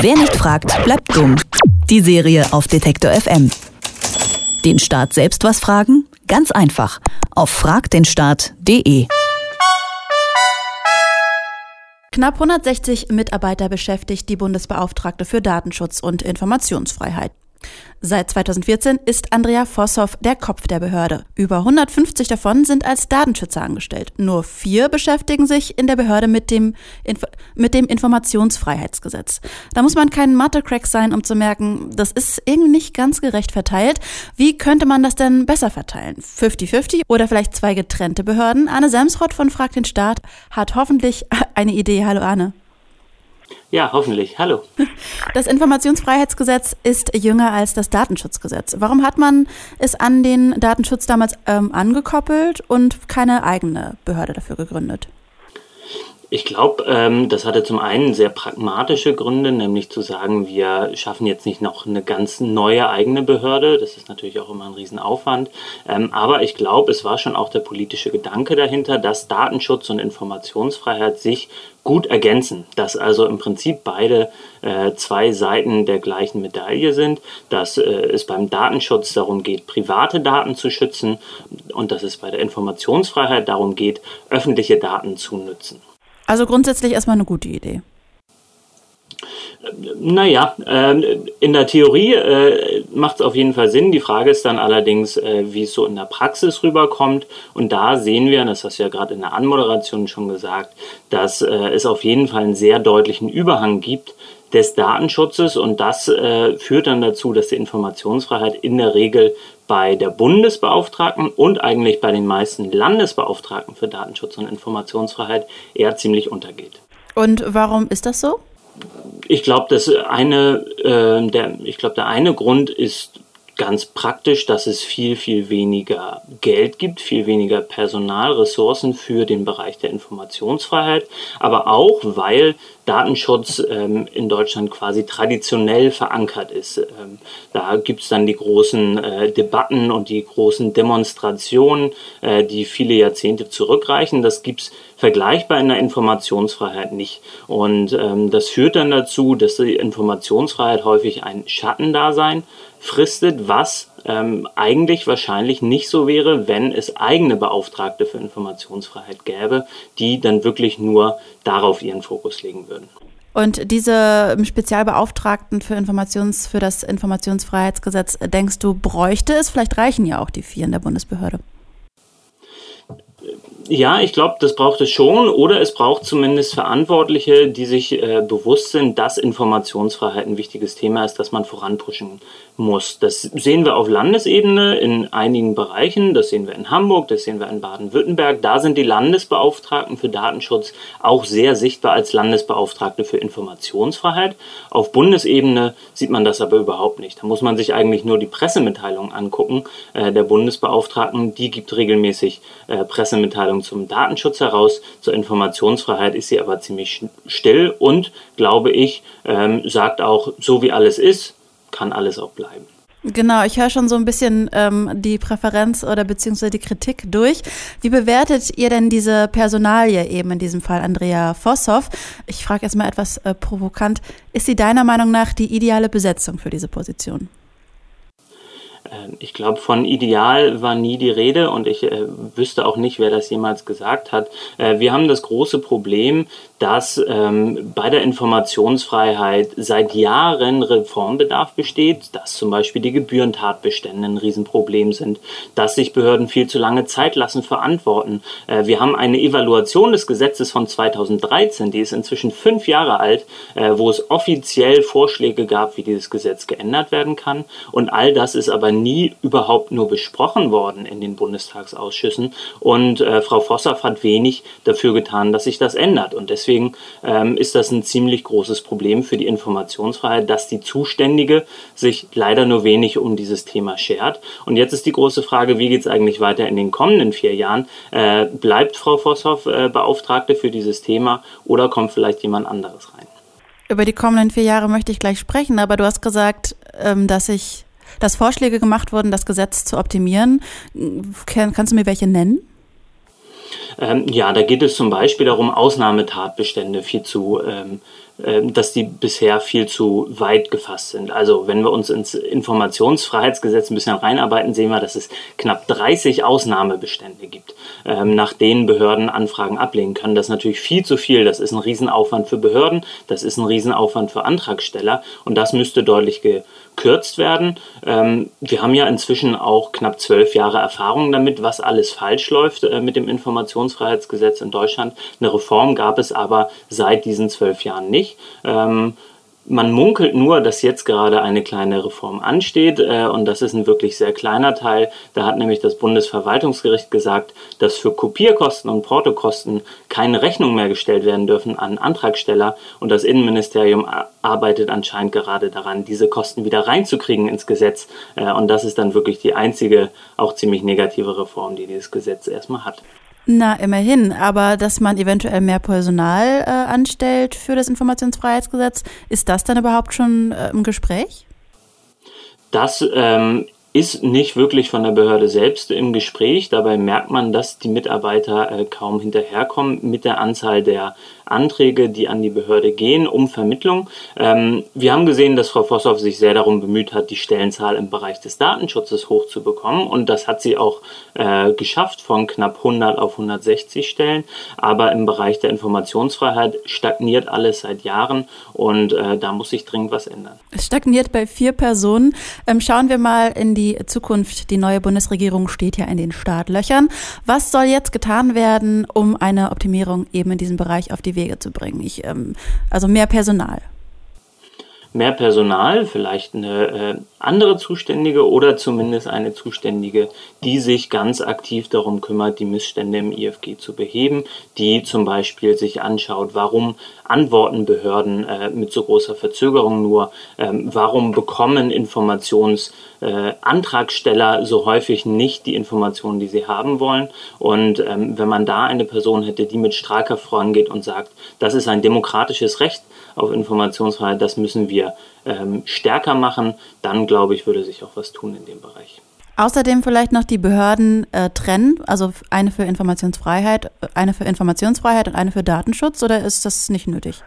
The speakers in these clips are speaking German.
Wer nicht fragt, bleibt dumm. Die Serie auf Detektor FM. Den Staat selbst was fragen? Ganz einfach. Auf fragdenstaat.de. Knapp 160 Mitarbeiter beschäftigt die Bundesbeauftragte für Datenschutz und Informationsfreiheit. Seit 2014 ist Andrea Vosshoff der Kopf der Behörde. Über 150 davon sind als Datenschützer angestellt. Nur vier beschäftigen sich in der Behörde mit dem, Inf mit dem Informationsfreiheitsgesetz. Da muss man kein Mathe-Crack sein, um zu merken, das ist irgendwie nicht ganz gerecht verteilt. Wie könnte man das denn besser verteilen? 50-50 oder vielleicht zwei getrennte Behörden? Anne Semsrott von Frag den Staat hat hoffentlich eine Idee. Hallo Anne. Ja, hoffentlich. Hallo. Das Informationsfreiheitsgesetz ist jünger als das Datenschutzgesetz. Warum hat man es an den Datenschutz damals ähm, angekoppelt und keine eigene Behörde dafür gegründet? Ich glaube, ähm, das hatte zum einen sehr pragmatische Gründe, nämlich zu sagen, wir schaffen jetzt nicht noch eine ganz neue eigene Behörde. Das ist natürlich auch immer ein Riesenaufwand. Ähm, aber ich glaube, es war schon auch der politische Gedanke dahinter, dass Datenschutz und Informationsfreiheit sich gut ergänzen, dass also im Prinzip beide äh, zwei Seiten der gleichen Medaille sind, dass äh, es beim Datenschutz darum geht, private Daten zu schützen und dass es bei der Informationsfreiheit darum geht, öffentliche Daten zu nützen. Also grundsätzlich erstmal eine gute Idee. Naja, äh, in der Theorie äh, macht es auf jeden Fall Sinn. Die Frage ist dann allerdings, äh, wie es so in der Praxis rüberkommt. Und da sehen wir, das hast du ja gerade in der Anmoderation schon gesagt, dass äh, es auf jeden Fall einen sehr deutlichen Überhang gibt des Datenschutzes. Und das äh, führt dann dazu, dass die Informationsfreiheit in der Regel bei der Bundesbeauftragten und eigentlich bei den meisten Landesbeauftragten für Datenschutz und Informationsfreiheit eher ziemlich untergeht. Und warum ist das so? Ich glaube, das eine, äh, der, ich glaube, der eine Grund ist ganz praktisch, dass es viel, viel weniger Geld gibt, viel weniger Personalressourcen für den Bereich der Informationsfreiheit, aber auch, weil Datenschutz ähm, in Deutschland quasi traditionell verankert ist. Ähm, da gibt es dann die großen äh, Debatten und die großen Demonstrationen, äh, die viele Jahrzehnte zurückreichen. Das gibt es vergleichbar in der Informationsfreiheit nicht. Und ähm, das führt dann dazu, dass die Informationsfreiheit häufig ein Schattendasein fristet, was ähm, eigentlich wahrscheinlich nicht so wäre, wenn es eigene Beauftragte für Informationsfreiheit gäbe, die dann wirklich nur darauf ihren Fokus legen würden. Und diese Spezialbeauftragten für Informations, für das Informationsfreiheitsgesetz, denkst du, bräuchte es? Vielleicht reichen ja auch die vier in der Bundesbehörde. Ja, ich glaube, das braucht es schon. Oder es braucht zumindest Verantwortliche, die sich äh, bewusst sind, dass Informationsfreiheit ein wichtiges Thema ist, das man voranpushen muss. Das sehen wir auf Landesebene in einigen Bereichen. Das sehen wir in Hamburg, das sehen wir in Baden-Württemberg. Da sind die Landesbeauftragten für Datenschutz auch sehr sichtbar als Landesbeauftragte für Informationsfreiheit. Auf Bundesebene sieht man das aber überhaupt nicht. Da muss man sich eigentlich nur die Pressemitteilungen angucken äh, der Bundesbeauftragten. Die gibt regelmäßig äh, Pressemitteilungen zum Datenschutz heraus. Zur Informationsfreiheit ist sie aber ziemlich still und, glaube ich, ähm, sagt auch, so wie alles ist, kann alles auch bleiben. Genau, ich höre schon so ein bisschen ähm, die Präferenz oder beziehungsweise die Kritik durch. Wie bewertet ihr denn diese Personalie eben in diesem Fall Andrea Vosshoff? Ich frage jetzt mal etwas äh, provokant. Ist sie deiner Meinung nach die ideale Besetzung für diese Position? Ähm, ich glaube, von Ideal war nie die Rede und ich äh, wüsste auch nicht, wer das jemals gesagt hat. Äh, wir haben das große Problem, dass ähm, bei der Informationsfreiheit seit Jahren Reformbedarf besteht, dass zum Beispiel die Gebührentatbestände ein Riesenproblem sind, dass sich Behörden viel zu lange Zeit lassen für Antworten. Äh, wir haben eine Evaluation des Gesetzes von 2013, die ist inzwischen fünf Jahre alt, äh, wo es offiziell Vorschläge gab, wie dieses Gesetz geändert werden kann. Und all das ist aber nie überhaupt nur besprochen worden in den Bundestagsausschüssen. Und äh, Frau Vossaff hat wenig dafür getan, dass sich das ändert. Und deswegen deswegen ähm, ist das ein ziemlich großes Problem für die Informationsfreiheit, dass die Zuständige sich leider nur wenig um dieses Thema schert. Und jetzt ist die große Frage, wie geht es eigentlich weiter in den kommenden vier Jahren? Äh, bleibt Frau Vosshoff äh, Beauftragte für dieses Thema oder kommt vielleicht jemand anderes rein? Über die kommenden vier Jahre möchte ich gleich sprechen, aber du hast gesagt, ähm, dass ich dass Vorschläge gemacht wurden, das Gesetz zu optimieren. Kannst du mir welche nennen? Ähm, ja, da geht es zum Beispiel darum, Ausnahmetatbestände viel zu ähm, ähm, dass die bisher viel zu weit gefasst sind. Also wenn wir uns ins Informationsfreiheitsgesetz ein bisschen reinarbeiten, sehen wir, dass es knapp 30 Ausnahmebestände gibt, ähm, nach denen Behörden Anfragen ablehnen können. Das ist natürlich viel zu viel. Das ist ein Riesenaufwand für Behörden, das ist ein Riesenaufwand für Antragsteller und das müsste deutlich gekürzt werden. Ähm, wir haben ja inzwischen auch knapp zwölf Jahre Erfahrung damit, was alles falsch läuft äh, mit dem Informationsfreiheitsgesetz in Deutschland. Eine Reform gab es aber seit diesen zwölf Jahren nicht nicht. Ähm, man munkelt nur, dass jetzt gerade eine kleine Reform ansteht äh, und das ist ein wirklich sehr kleiner Teil. Da hat nämlich das Bundesverwaltungsgericht gesagt, dass für Kopierkosten und Portokosten keine Rechnung mehr gestellt werden dürfen an Antragsteller und das Innenministerium arbeitet anscheinend gerade daran, diese Kosten wieder reinzukriegen ins Gesetz äh, und das ist dann wirklich die einzige, auch ziemlich negative Reform, die dieses Gesetz erstmal hat. Na, immerhin. Aber dass man eventuell mehr Personal äh, anstellt für das Informationsfreiheitsgesetz, ist das dann überhaupt schon äh, im Gespräch? Das ähm, ist nicht wirklich von der Behörde selbst im Gespräch. Dabei merkt man, dass die Mitarbeiter äh, kaum hinterherkommen mit der Anzahl der Anträge, die an die Behörde gehen, um Vermittlung. Ähm, wir haben gesehen, dass Frau Vosshoff sich sehr darum bemüht hat, die Stellenzahl im Bereich des Datenschutzes hochzubekommen. Und das hat sie auch äh, geschafft, von knapp 100 auf 160 Stellen. Aber im Bereich der Informationsfreiheit stagniert alles seit Jahren und äh, da muss sich dringend was ändern. Es stagniert bei vier Personen. Ähm, schauen wir mal in die Zukunft. Die neue Bundesregierung steht ja in den Startlöchern. Was soll jetzt getan werden, um eine Optimierung eben in diesem Bereich auf die Wege zu bringen. Ich, ähm, also mehr Personal. Mehr Personal, vielleicht eine äh, andere Zuständige oder zumindest eine Zuständige, die sich ganz aktiv darum kümmert, die Missstände im IFG zu beheben, die zum Beispiel sich anschaut, warum antworten Behörden äh, mit so großer Verzögerung nur, ähm, warum bekommen Informationsantragsteller äh, so häufig nicht die Informationen, die sie haben wollen. Und ähm, wenn man da eine Person hätte, die mit Straker vorangeht und sagt, das ist ein demokratisches Recht auf Informationsfreiheit, das müssen wir ähm, stärker machen, dann glaube ich, würde sich auch was tun in dem Bereich. Außerdem vielleicht noch die Behörden äh, trennen, also eine für Informationsfreiheit, eine für Informationsfreiheit und eine für Datenschutz, oder ist das nicht nötig?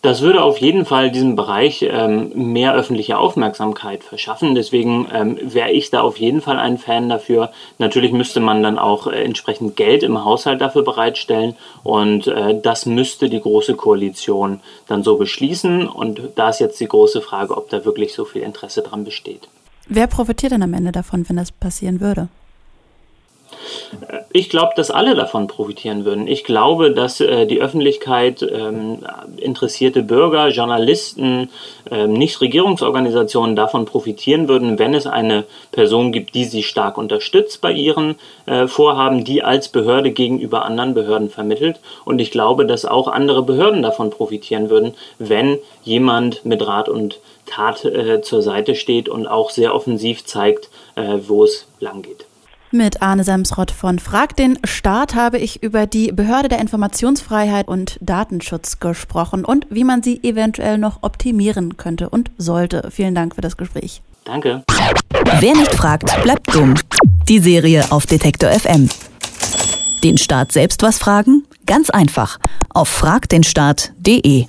Das würde auf jeden Fall diesem Bereich ähm, mehr öffentliche Aufmerksamkeit verschaffen. Deswegen ähm, wäre ich da auf jeden Fall ein Fan dafür. Natürlich müsste man dann auch äh, entsprechend Geld im Haushalt dafür bereitstellen und äh, das müsste die Große Koalition dann so beschließen. Und da ist jetzt die große Frage, ob da wirklich so viel Interesse dran besteht. Wer profitiert denn am Ende davon, wenn das passieren würde? Ich glaube, dass alle davon profitieren würden. Ich glaube, dass äh, die Öffentlichkeit, ähm, interessierte Bürger, Journalisten, ähm, Nichtregierungsorganisationen davon profitieren würden, wenn es eine Person gibt, die sie stark unterstützt bei ihren äh, Vorhaben, die als Behörde gegenüber anderen Behörden vermittelt. Und ich glaube, dass auch andere Behörden davon profitieren würden, wenn jemand mit Rat und Tat äh, zur Seite steht und auch sehr offensiv zeigt, äh, wo es lang geht. Mit Arne Samsrott von Frag den Staat habe ich über die Behörde der Informationsfreiheit und Datenschutz gesprochen und wie man sie eventuell noch optimieren könnte und sollte. Vielen Dank für das Gespräch. Danke. Wer nicht fragt, bleibt dumm. Die Serie auf Detektor FM. Den Staat selbst was fragen? Ganz einfach. Auf fragdenstaat.de.